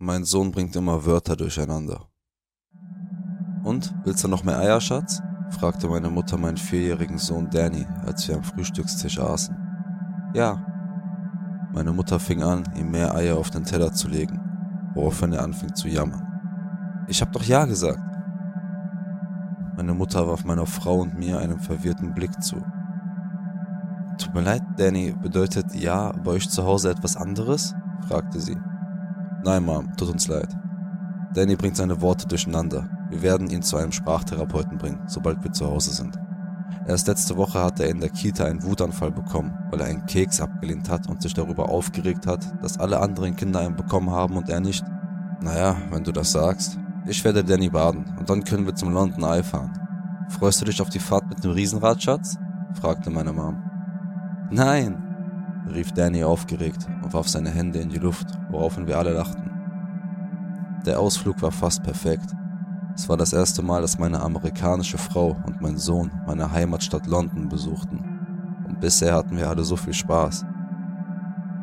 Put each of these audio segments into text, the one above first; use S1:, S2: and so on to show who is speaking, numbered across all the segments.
S1: Mein Sohn bringt immer Wörter durcheinander. Und, willst du noch mehr Eier, Schatz? fragte meine Mutter meinen vierjährigen Sohn Danny, als wir am Frühstückstisch aßen. Ja. Meine Mutter fing an, ihm mehr Eier auf den Teller zu legen, woraufhin er anfing zu jammern. Ich hab doch Ja gesagt. Meine Mutter warf meiner Frau und mir einen verwirrten Blick zu. Tut mir leid, Danny, bedeutet Ja bei euch zu Hause etwas anderes? fragte sie. Nein, Mom, tut uns leid. Danny bringt seine Worte durcheinander. Wir werden ihn zu einem Sprachtherapeuten bringen, sobald wir zu Hause sind. Erst letzte Woche hat er in der Kita einen Wutanfall bekommen, weil er einen Keks abgelehnt hat und sich darüber aufgeregt hat, dass alle anderen Kinder einen bekommen haben und er nicht. Naja, wenn du das sagst. Ich werde Danny baden und dann können wir zum London Eye fahren. Freust du dich auf die Fahrt mit dem Riesenrad, Schatz? fragte meine Mom. Nein, rief Danny aufgeregt und warf seine Hände in die Luft, woraufhin wir alle lachten. Der Ausflug war fast perfekt. Es war das erste Mal, dass meine amerikanische Frau und mein Sohn meine Heimatstadt London besuchten. Und bisher hatten wir alle so viel Spaß.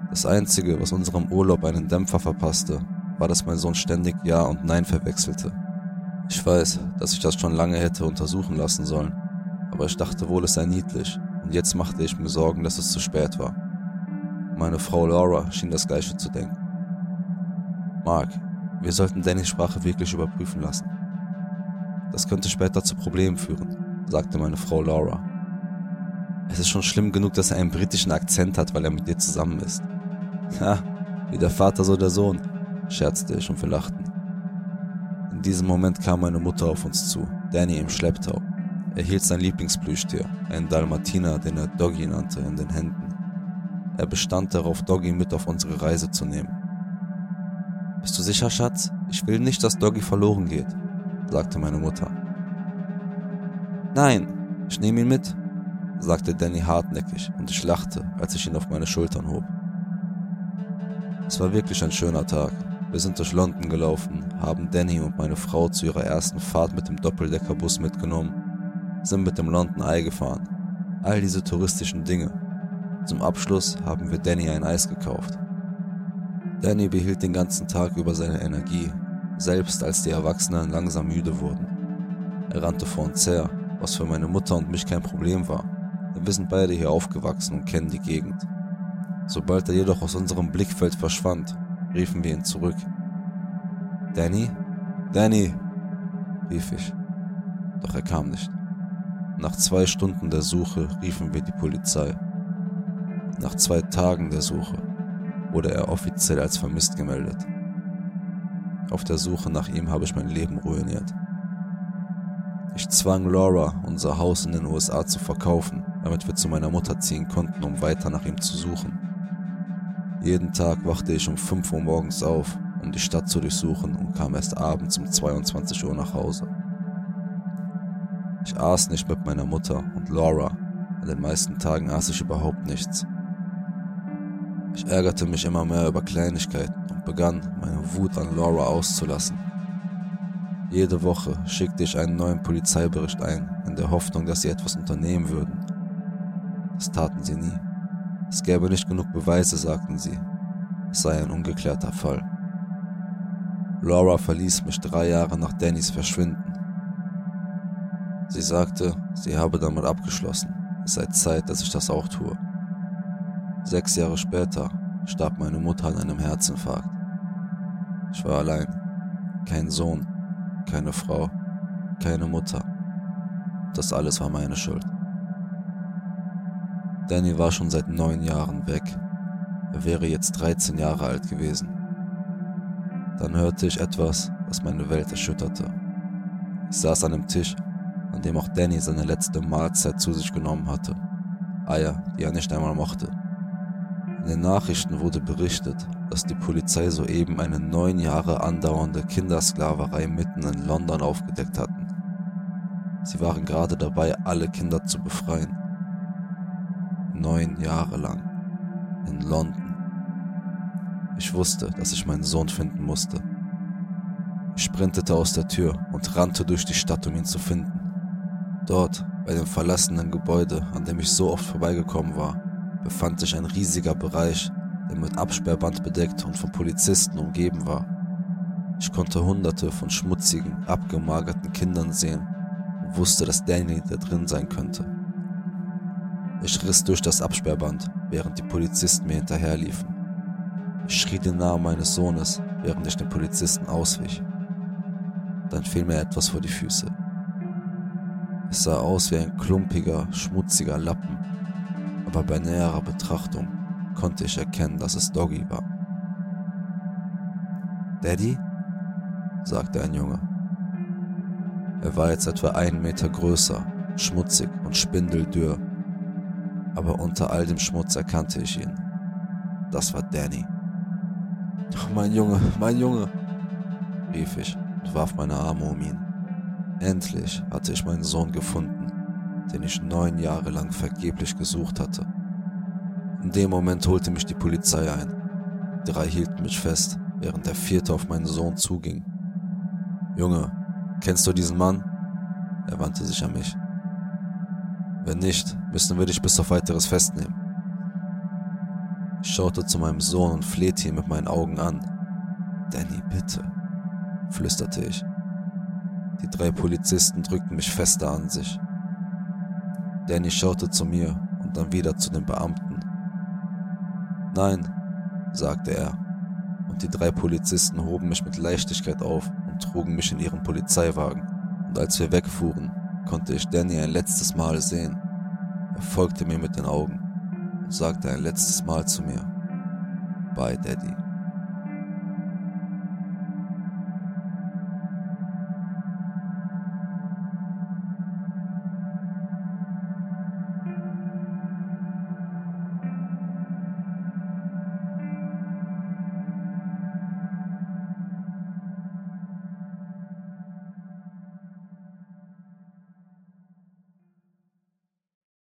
S1: Das Einzige, was unserem Urlaub einen Dämpfer verpasste, war, dass mein Sohn ständig Ja und Nein verwechselte. Ich weiß, dass ich das schon lange hätte untersuchen lassen sollen, aber ich dachte wohl, es sei niedlich, und jetzt machte ich mir Sorgen, dass es zu spät war. Meine Frau Laura schien das gleiche zu denken. Mark, wir sollten Dannys Sprache wirklich überprüfen lassen. Das könnte später zu Problemen führen, sagte meine Frau Laura. Es ist schon schlimm genug, dass er einen britischen Akzent hat, weil er mit dir zusammen ist. Ha, wie der Vater so der Sohn, scherzte ich und wir lachten. In diesem Moment kam meine Mutter auf uns zu, Danny im Schlepptau. Er hielt sein Lieblingsplüschtier, einen Dalmatiner, den er Doggy nannte, in den Händen. Er bestand darauf, Doggy mit auf unsere Reise zu nehmen. Bist du sicher, Schatz? Ich will nicht, dass Doggy verloren geht, sagte meine Mutter. Nein, ich nehme ihn mit, sagte Danny hartnäckig und ich lachte, als ich ihn auf meine Schultern hob. Es war wirklich ein schöner Tag. Wir sind durch London gelaufen, haben Danny und meine Frau zu ihrer ersten Fahrt mit dem Doppeldeckerbus mitgenommen, sind mit dem London Eye gefahren. All diese touristischen Dinge. Zum Abschluss haben wir Danny ein Eis gekauft. Danny behielt den ganzen Tag über seine Energie, selbst als die Erwachsenen langsam müde wurden. Er rannte vor uns her, was für meine Mutter und mich kein Problem war. Wir sind beide hier aufgewachsen und kennen die Gegend. Sobald er jedoch aus unserem Blickfeld verschwand, riefen wir ihn zurück. Danny? Danny! rief ich. Doch er kam nicht. Nach zwei Stunden der Suche riefen wir die Polizei. Nach zwei Tagen der Suche wurde er offiziell als vermisst gemeldet. Auf der Suche nach ihm habe ich mein Leben ruiniert. Ich zwang Laura, unser Haus in den USA zu verkaufen, damit wir zu meiner Mutter ziehen konnten, um weiter nach ihm zu suchen. Jeden Tag wachte ich um 5 Uhr morgens auf, um die Stadt zu durchsuchen und kam erst abends um 22 Uhr nach Hause. Ich aß nicht mit meiner Mutter und Laura, an den meisten Tagen aß ich überhaupt nichts. Ich ärgerte mich immer mehr über Kleinigkeiten und begann, meine Wut an Laura auszulassen. Jede Woche schickte ich einen neuen Polizeibericht ein, in der Hoffnung, dass sie etwas unternehmen würden. Das taten sie nie. Es gäbe nicht genug Beweise, sagten sie. Es sei ein ungeklärter Fall. Laura verließ mich drei Jahre nach Dannys Verschwinden. Sie sagte, sie habe damit abgeschlossen. Es sei Zeit, dass ich das auch tue. Sechs Jahre später starb meine Mutter an einem Herzinfarkt. Ich war allein. Kein Sohn, keine Frau, keine Mutter. Das alles war meine Schuld. Danny war schon seit neun Jahren weg. Er wäre jetzt 13 Jahre alt gewesen. Dann hörte ich etwas, was meine Welt erschütterte. Ich saß an einem Tisch, an dem auch Danny seine letzte Mahlzeit zu sich genommen hatte. Eier, die er nicht einmal mochte. In den Nachrichten wurde berichtet, dass die Polizei soeben eine neun Jahre andauernde Kindersklaverei mitten in London aufgedeckt hatten. Sie waren gerade dabei, alle Kinder zu befreien. Neun Jahre lang. In London. Ich wusste, dass ich meinen Sohn finden musste. Ich sprintete aus der Tür und rannte durch die Stadt, um ihn zu finden. Dort, bei dem verlassenen Gebäude, an dem ich so oft vorbeigekommen war, befand sich ein riesiger Bereich, der mit Absperrband bedeckt und von Polizisten umgeben war. Ich konnte hunderte von schmutzigen, abgemagerten Kindern sehen und wusste, dass Danny da drin sein könnte. Ich riss durch das Absperrband, während die Polizisten mir hinterherliefen. Ich schrie den Namen meines Sohnes, während ich den Polizisten auswich. Dann fiel mir etwas vor die Füße. Es sah aus wie ein klumpiger, schmutziger Lappen, aber bei näherer Betrachtung konnte ich erkennen, dass es Doggy war. Daddy? sagte ein Junge. Er war jetzt etwa einen Meter größer, schmutzig und spindeldürr, aber unter all dem Schmutz erkannte ich ihn. Das war Danny. Oh, mein Junge, mein Junge, rief ich und warf meine Arme um ihn. Endlich hatte ich meinen Sohn gefunden, den ich neun Jahre lang vergeblich gesucht hatte. In dem Moment holte mich die Polizei ein. Drei hielten mich fest, während der vierte auf meinen Sohn zuging. Junge, kennst du diesen Mann? Er wandte sich an mich. Wenn nicht, müssen wir dich bis auf weiteres festnehmen. Ich schaute zu meinem Sohn und flehte ihn mit meinen Augen an. Danny, bitte, flüsterte ich. Die drei Polizisten drückten mich fester an sich. Danny schaute zu mir und dann wieder zu den Beamten. Nein, sagte er, und die drei Polizisten hoben mich mit Leichtigkeit auf und trugen mich in ihren Polizeiwagen. Und als wir wegfuhren, konnte ich Danny ein letztes Mal sehen. Er folgte mir mit den Augen und sagte ein letztes Mal zu mir, Bye, Daddy.